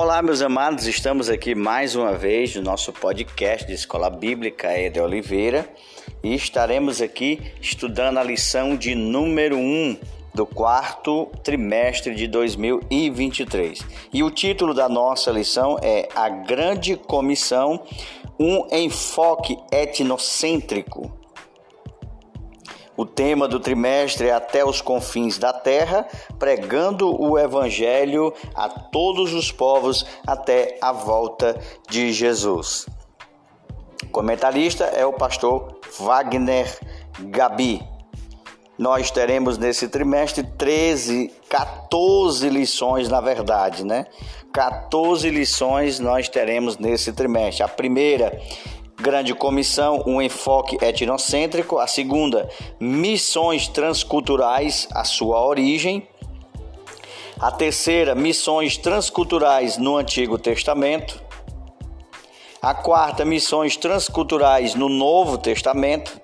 Olá, meus amados, estamos aqui mais uma vez no nosso podcast de Escola Bíblica Ede Oliveira e estaremos aqui estudando a lição de número 1 do quarto trimestre de 2023. E o título da nossa lição é A Grande Comissão um enfoque etnocêntrico. O tema do trimestre é Até os Confins da Terra, pregando o Evangelho a todos os povos até a volta de Jesus. O comentarista é o pastor Wagner Gabi. Nós teremos nesse trimestre 13, 14 lições, na verdade, né? 14 lições nós teremos nesse trimestre. A primeira Grande Comissão, um enfoque etnocêntrico. A segunda, missões transculturais, a sua origem. A terceira, missões transculturais no Antigo Testamento. A quarta, missões transculturais no Novo Testamento.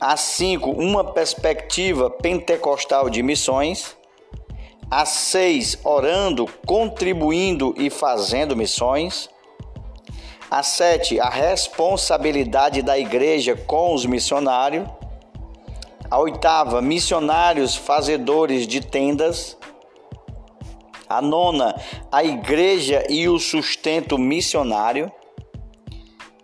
A cinco, uma perspectiva pentecostal de missões. A seis, orando, contribuindo e fazendo missões. A sete, a responsabilidade da igreja com os missionários. A oitava, missionários fazedores de tendas. A nona, a igreja e o sustento missionário.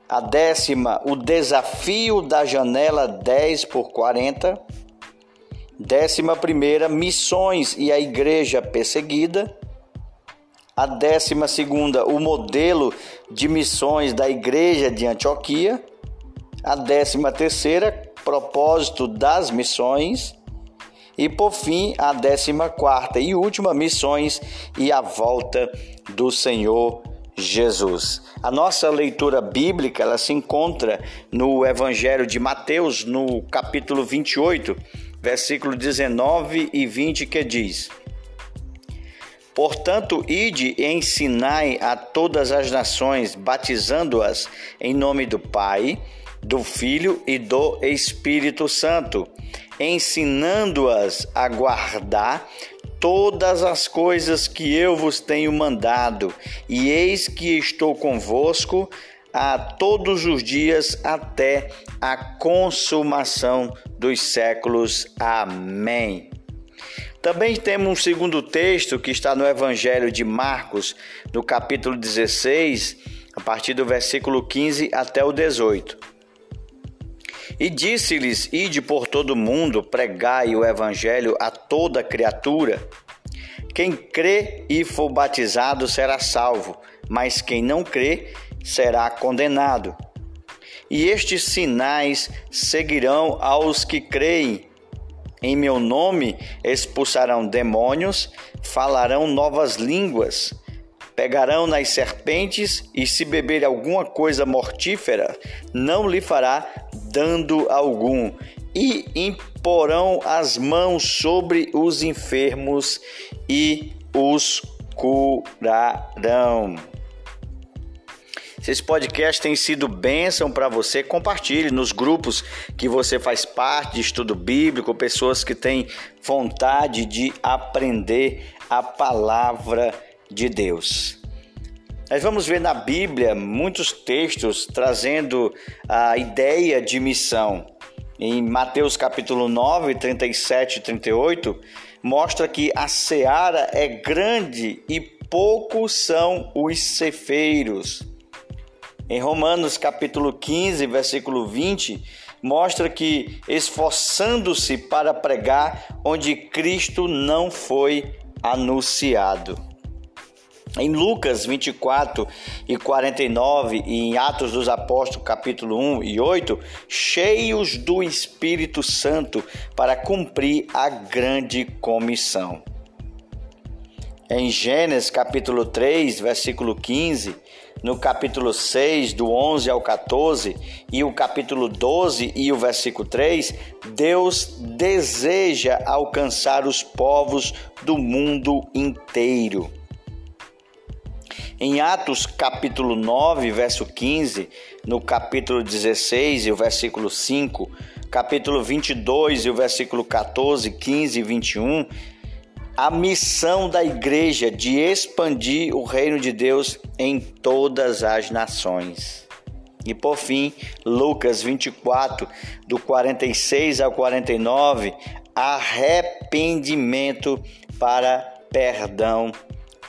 A décima, o desafio da janela 10 por 40. Décima primeira, missões e a igreja perseguida. A décima segunda, o modelo de missões da Igreja de Antioquia. A décima terceira, propósito das missões. E por fim, a décima quarta e última, missões e a volta do Senhor Jesus. A nossa leitura bíblica ela se encontra no Evangelho de Mateus, no capítulo 28, versículo 19 e 20, que diz: Portanto, ide e ensinai a todas as nações, batizando-as em nome do Pai, do Filho e do Espírito Santo, ensinando-as a guardar todas as coisas que eu vos tenho mandado, e eis que estou convosco a todos os dias até a consumação dos séculos. Amém. Também temos um segundo texto que está no Evangelho de Marcos, no capítulo 16, a partir do versículo 15 até o 18. E disse-lhes: Ide por todo o mundo, pregai o Evangelho a toda criatura. Quem crê e for batizado será salvo, mas quem não crê será condenado. E estes sinais seguirão aos que creem em meu nome expulsarão demônios, falarão novas línguas, pegarão nas serpentes e se beber alguma coisa mortífera, não lhe fará dando algum, e imporão as mãos sobre os enfermos e os curarão. Se esse podcast tem sido bênção para você, compartilhe nos grupos que você faz parte de estudo bíblico, pessoas que têm vontade de aprender a palavra de Deus. Nós vamos ver na Bíblia muitos textos trazendo a ideia de missão. Em Mateus capítulo 9, 37 e 38, mostra que a seara é grande e poucos são os cefeiros. Em Romanos capítulo 15, versículo 20, mostra que esforçando-se para pregar onde Cristo não foi anunciado. Em Lucas 24 e 49 e em Atos dos Apóstolos capítulo 1 e 8, cheios do Espírito Santo para cumprir a grande comissão. Em Gênesis capítulo 3, versículo 15, no capítulo 6, do 11 ao 14, e o capítulo 12 e o versículo 3, Deus deseja alcançar os povos do mundo inteiro. Em Atos capítulo 9, verso 15, no capítulo 16 e o versículo 5, capítulo 22 e o versículo 14, 15 e 21, a missão da igreja de expandir o reino de Deus em todas as nações. E por fim, Lucas 24, do 46 ao 49, arrependimento para perdão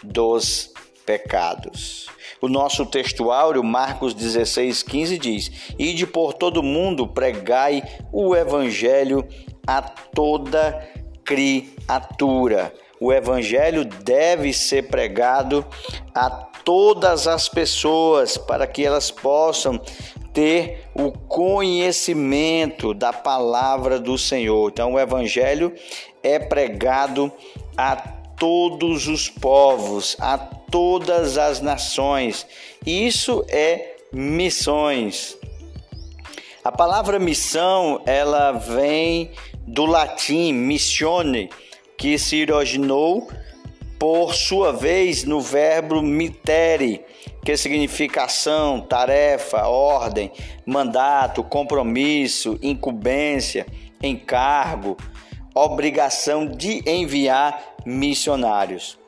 dos pecados. O nosso textuário, Marcos 16, 15, diz: Ide por todo mundo, pregai o evangelho a toda criatura. O evangelho deve ser pregado a todas as pessoas para que elas possam ter o conhecimento da palavra do Senhor. Então, o evangelho é pregado a todos os povos, a todas as nações. Isso é missões. A palavra missão, ela vem do latim missione, que se originou por sua vez no verbo mitere, que significa ação, tarefa, ordem, mandato, compromisso, incumbência, encargo, obrigação de enviar missionários.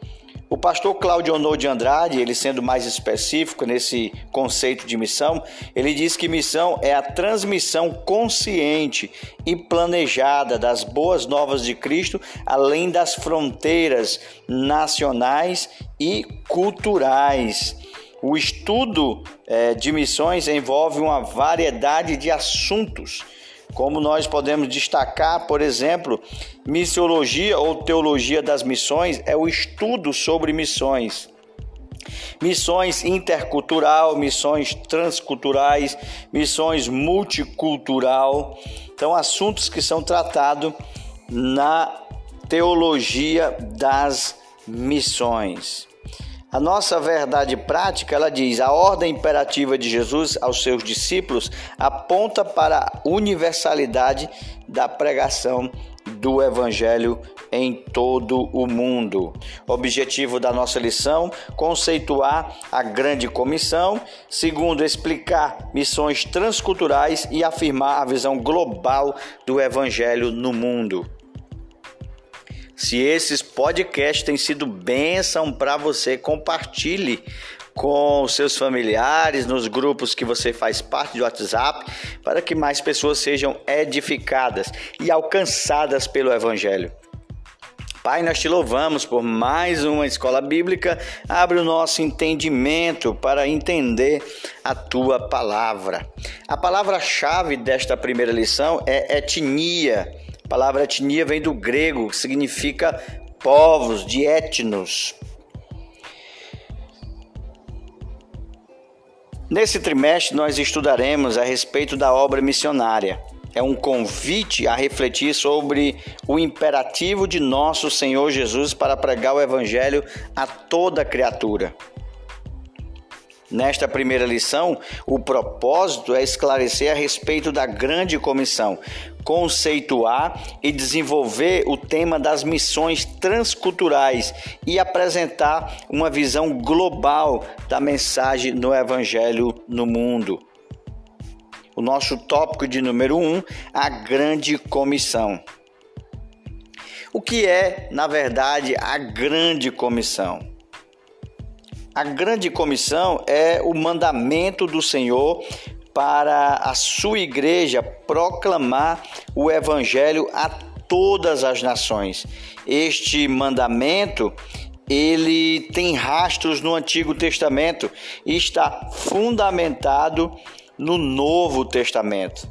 O pastor Claudio Ono de Andrade, ele sendo mais específico nesse conceito de missão, ele diz que missão é a transmissão consciente e planejada das boas novas de Cristo, além das fronteiras nacionais e culturais. O estudo é, de missões envolve uma variedade de assuntos como nós podemos destacar, por exemplo, missiologia ou teologia das missões é o estudo sobre missões. Missões intercultural, missões transculturais, missões multicultural. Então, assuntos que são tratados na teologia das missões. A nossa verdade prática, ela diz: a ordem imperativa de Jesus aos seus discípulos aponta para a universalidade da pregação do evangelho em todo o mundo. Objetivo da nossa lição: conceituar a grande comissão, segundo, explicar missões transculturais e afirmar a visão global do evangelho no mundo. Se esses podcasts têm sido bênção para você, compartilhe com seus familiares, nos grupos que você faz parte do WhatsApp, para que mais pessoas sejam edificadas e alcançadas pelo Evangelho. Pai, nós te louvamos por mais uma escola bíblica. Abre o nosso entendimento para entender a tua palavra. A palavra-chave desta primeira lição é etnia a palavra etnia vem do grego, que significa povos, de etnos. Nesse trimestre, nós estudaremos a respeito da obra missionária. É um convite a refletir sobre o imperativo de nosso Senhor Jesus para pregar o Evangelho a toda criatura. Nesta primeira lição, o propósito é esclarecer a respeito da grande comissão, conceituar e desenvolver o tema das missões transculturais e apresentar uma visão global da mensagem no Evangelho no mundo. O nosso tópico de número um, a grande comissão. O que é, na verdade, a grande comissão? A grande comissão é o mandamento do Senhor para a sua igreja proclamar o evangelho a todas as nações. Este mandamento ele tem rastros no Antigo Testamento e está fundamentado no Novo Testamento.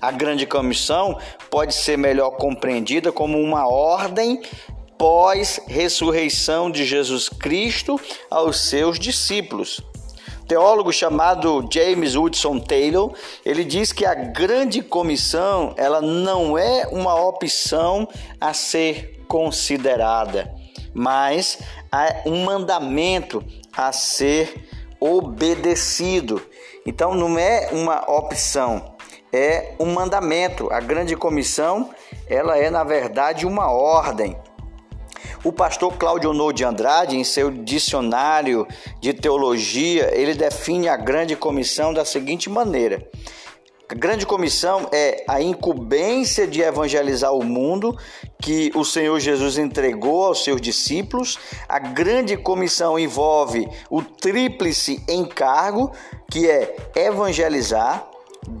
A grande comissão pode ser melhor compreendida como uma ordem pós-ressurreição de Jesus Cristo aos seus discípulos. teólogo chamado James Woodson Taylor, ele diz que a grande comissão, ela não é uma opção a ser considerada, mas é um mandamento a ser obedecido. Então não é uma opção, é um mandamento. A grande comissão, ela é na verdade uma ordem. O pastor Cláudio No de Andrade, em seu dicionário de teologia, ele define a grande comissão da seguinte maneira: A grande comissão é a incumbência de evangelizar o mundo que o Senhor Jesus entregou aos seus discípulos. A grande comissão envolve o tríplice encargo, que é evangelizar,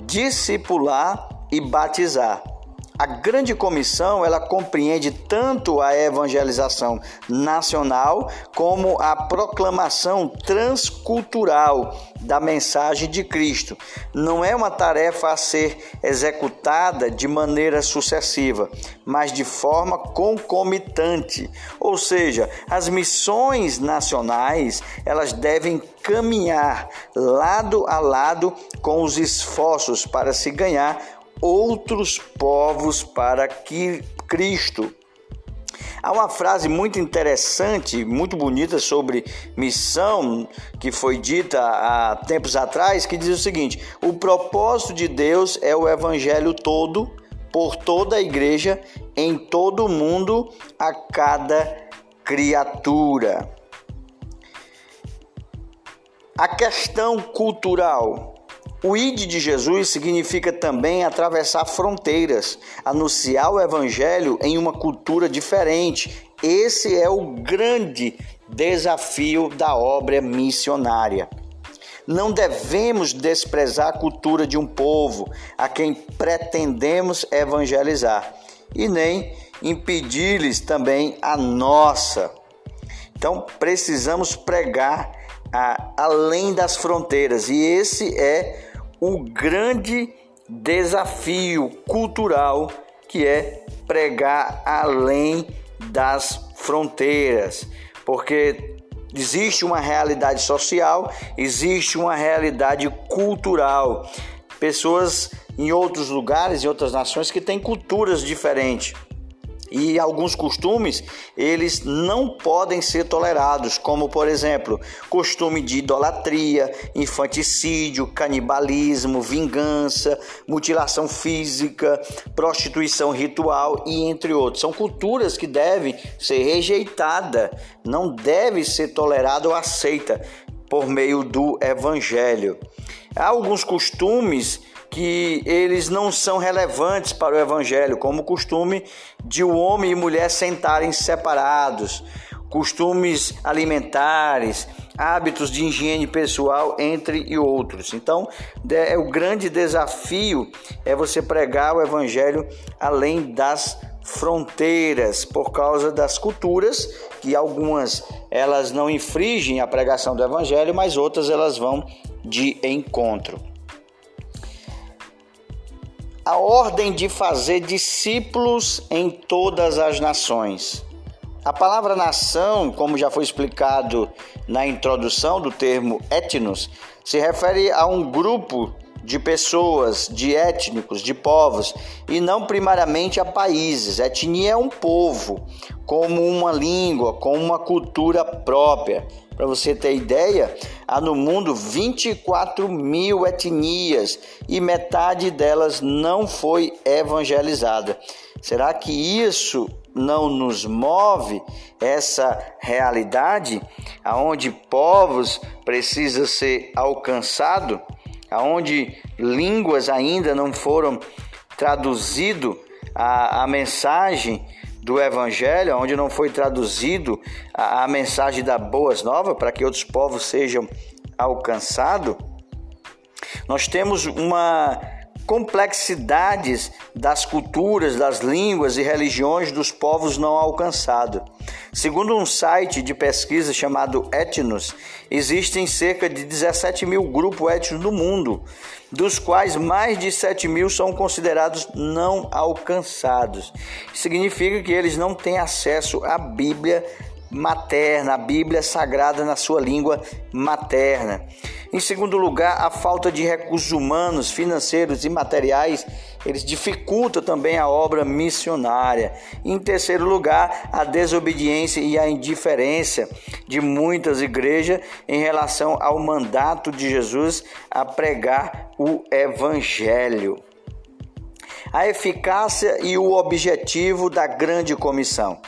discipular e batizar. A grande comissão, ela compreende tanto a evangelização nacional como a proclamação transcultural da mensagem de Cristo. Não é uma tarefa a ser executada de maneira sucessiva, mas de forma concomitante. Ou seja, as missões nacionais, elas devem caminhar lado a lado com os esforços para se ganhar outros povos para que Cristo. Há uma frase muito interessante, muito bonita sobre missão, que foi dita há tempos atrás, que diz o seguinte: o propósito de Deus é o evangelho todo, por toda a igreja, em todo o mundo, a cada criatura. A questão cultural o ID de Jesus significa também atravessar fronteiras, anunciar o evangelho em uma cultura diferente. Esse é o grande desafio da obra missionária. Não devemos desprezar a cultura de um povo a quem pretendemos evangelizar e nem impedir-lhes também a nossa. Então, precisamos pregar a, além das fronteiras e esse é o grande desafio cultural que é pregar além das fronteiras, porque existe uma realidade social, existe uma realidade cultural. Pessoas em outros lugares, em outras nações que têm culturas diferentes e alguns costumes eles não podem ser tolerados, como por exemplo, costume de idolatria, infanticídio, canibalismo, vingança, mutilação física, prostituição ritual e entre outros. São culturas que devem ser rejeitadas, não deve ser tolerada ou aceita por meio do evangelho. Há alguns costumes que eles não são relevantes para o evangelho, como o costume de o homem e mulher sentarem separados, costumes alimentares, hábitos de higiene pessoal, entre outros. Então, é o grande desafio é você pregar o evangelho além das fronteiras por causa das culturas que algumas elas não infringem a pregação do evangelho, mas outras elas vão de encontro a ordem de fazer discípulos em todas as nações. A palavra nação, como já foi explicado na introdução do termo etnos, se refere a um grupo de pessoas, de étnicos, de povos, e não primariamente a países. Etnia é um povo, como uma língua, com uma cultura própria. Para você ter ideia, há no mundo 24 mil etnias e metade delas não foi evangelizada. Será que isso não nos move essa realidade aonde povos precisa ser alcançado, aonde línguas ainda não foram traduzido a, a mensagem do Evangelho, onde não foi traduzido a, a mensagem da Boas Novas para que outros povos sejam alcançados, nós temos uma complexidades das culturas, das línguas e religiões dos povos não alcançados. Segundo um site de pesquisa chamado Etnos, existem cerca de 17 mil grupos étnicos no mundo, dos quais mais de 7 mil são considerados não alcançados. Significa que eles não têm acesso à Bíblia materna, a Bíblia sagrada na sua língua materna. Em segundo lugar, a falta de recursos humanos, financeiros e materiais, eles dificultam também a obra missionária. Em terceiro lugar, a desobediência e a indiferença de muitas igrejas em relação ao mandato de Jesus a pregar o evangelho a eficácia e o objetivo da grande comissão.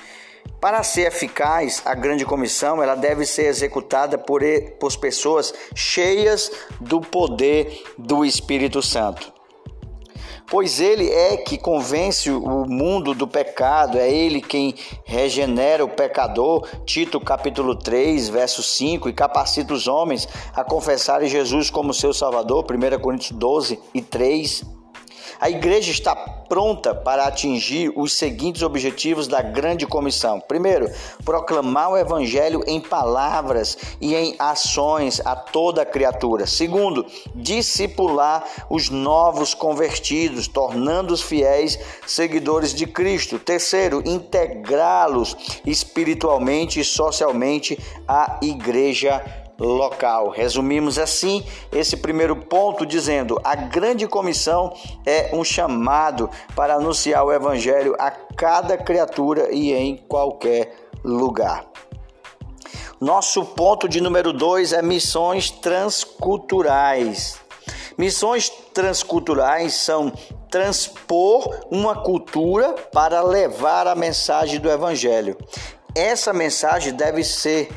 Para ser eficaz, a grande comissão ela deve ser executada por, por pessoas cheias do poder do Espírito Santo. pois ele é que convence o mundo do pecado, é ele quem regenera o pecador, Tito capítulo 3, verso 5, e capacita os homens a confessarem Jesus como seu Salvador, 1 Coríntios 12 e 3 a igreja está pronta para atingir os seguintes objetivos da grande comissão. Primeiro, proclamar o evangelho em palavras e em ações a toda a criatura. Segundo, discipular os novos convertidos, tornando-os fiéis seguidores de Cristo. Terceiro, integrá-los espiritualmente e socialmente à igreja local. Resumimos assim esse primeiro ponto dizendo: a grande comissão é um chamado para anunciar o evangelho a cada criatura e em qualquer lugar. Nosso ponto de número dois é missões transculturais. Missões transculturais são transpor uma cultura para levar a mensagem do Evangelho. Essa mensagem deve ser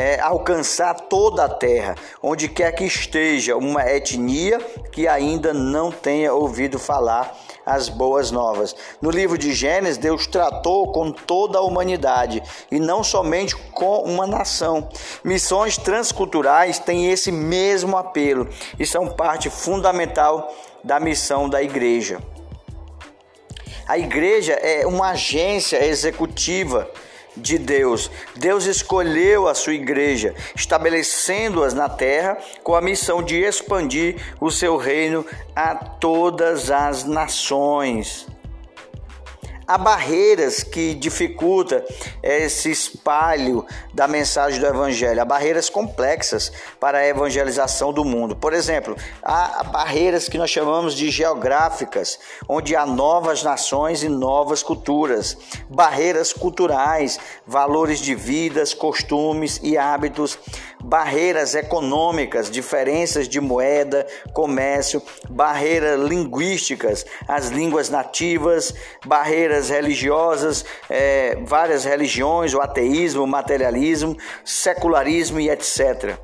é, alcançar toda a terra, onde quer que esteja uma etnia que ainda não tenha ouvido falar as boas novas. No livro de Gênesis, Deus tratou com toda a humanidade e não somente com uma nação. Missões transculturais têm esse mesmo apelo e são parte fundamental da missão da igreja. A igreja é uma agência executiva de Deus. Deus escolheu a sua igreja, estabelecendo-as na terra com a missão de expandir o seu reino a todas as nações. Há barreiras que dificultam esse espalho da mensagem do Evangelho, há barreiras complexas para a evangelização do mundo. Por exemplo, há barreiras que nós chamamos de geográficas, onde há novas nações e novas culturas, barreiras culturais, valores de vidas, costumes e hábitos, barreiras econômicas, diferenças de moeda, comércio, barreiras linguísticas, as línguas nativas, barreiras religiosas, é, várias religiões, o ateísmo, o materialismo, secularismo e etc.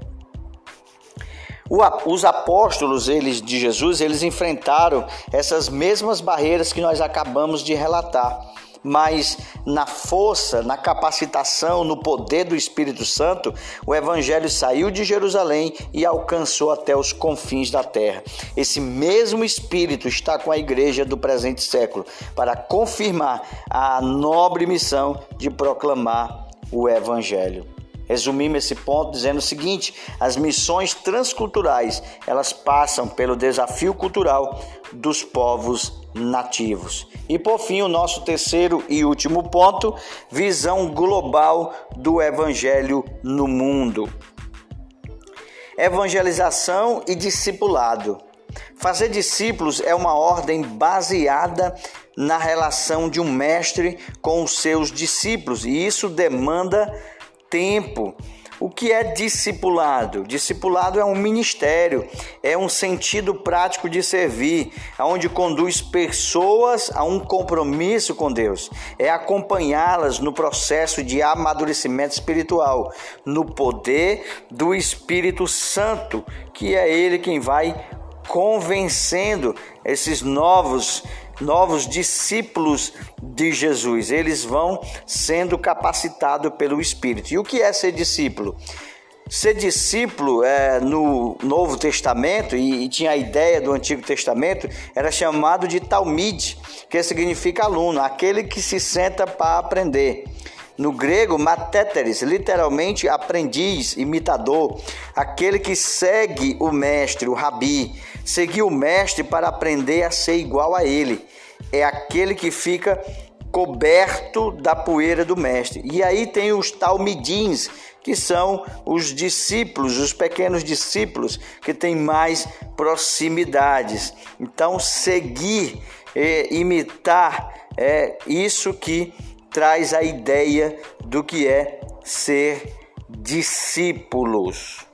O, os apóstolos eles de Jesus eles enfrentaram essas mesmas barreiras que nós acabamos de relatar mas na força, na capacitação, no poder do Espírito Santo, o Evangelho saiu de Jerusalém e alcançou até os confins da terra. Esse mesmo Espírito está com a igreja do presente século para confirmar a nobre missão de proclamar o Evangelho. Resumimos esse ponto dizendo o seguinte: as missões transculturais elas passam pelo desafio cultural dos povos nativos. E por fim, o nosso terceiro e último ponto: visão global do evangelho no mundo. Evangelização e discipulado. Fazer discípulos é uma ordem baseada na relação de um mestre com os seus discípulos, e isso demanda tempo. O que é discipulado? Discipulado é um ministério, é um sentido prático de servir, aonde conduz pessoas a um compromisso com Deus, é acompanhá-las no processo de amadurecimento espiritual, no poder do Espírito Santo, que é ele quem vai convencendo esses novos novos discípulos de Jesus. Eles vão sendo capacitados pelo Espírito. E o que é ser discípulo? Ser discípulo é, no Novo Testamento, e, e, tinha a ideia do Antigo Testamento, era chamado de Talmide, que significa aluno, aquele que se senta para aprender. No grego, matéteres, literalmente aprendiz, imitador, aquele que segue o mestre, o rabi, seguir o mestre para aprender a ser igual a ele. É aquele que fica coberto da poeira do mestre. E aí tem os talmidins, que são os discípulos, os pequenos discípulos que têm mais proximidades. Então, seguir, é, imitar, é isso que traz a ideia do que é ser discípulos.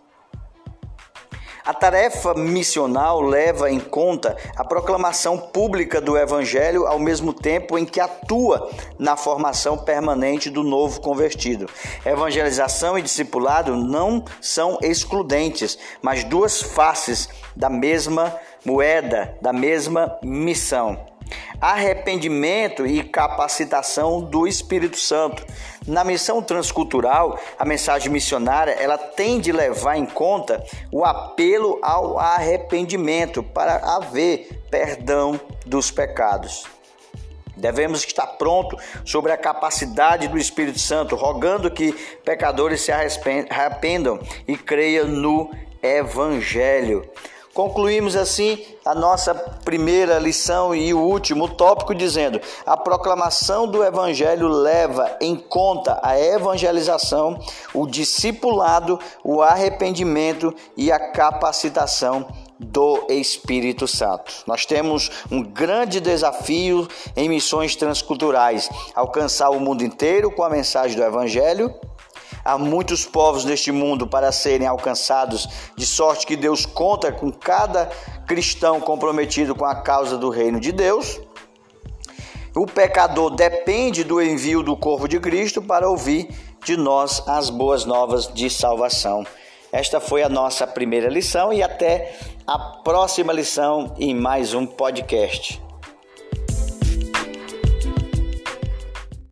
A tarefa missional leva em conta a proclamação pública do Evangelho ao mesmo tempo em que atua na formação permanente do novo convertido. Evangelização e discipulado não são excludentes, mas duas faces da mesma moeda da mesma missão arrependimento e capacitação do Espírito Santo. Na missão transcultural, a mensagem missionária, ela tem de levar em conta o apelo ao arrependimento para haver perdão dos pecados. Devemos estar pronto sobre a capacidade do Espírito Santo, rogando que pecadores se arrependam e creiam no Evangelho. Concluímos assim a nossa primeira lição e o último tópico dizendo: a proclamação do evangelho leva em conta a evangelização, o discipulado, o arrependimento e a capacitação do Espírito Santo. Nós temos um grande desafio em missões transculturais: alcançar o mundo inteiro com a mensagem do evangelho Há muitos povos neste mundo para serem alcançados, de sorte que Deus conta com cada cristão comprometido com a causa do reino de Deus. O pecador depende do envio do corpo de Cristo para ouvir de nós as boas novas de salvação. Esta foi a nossa primeira lição e até a próxima lição em mais um podcast.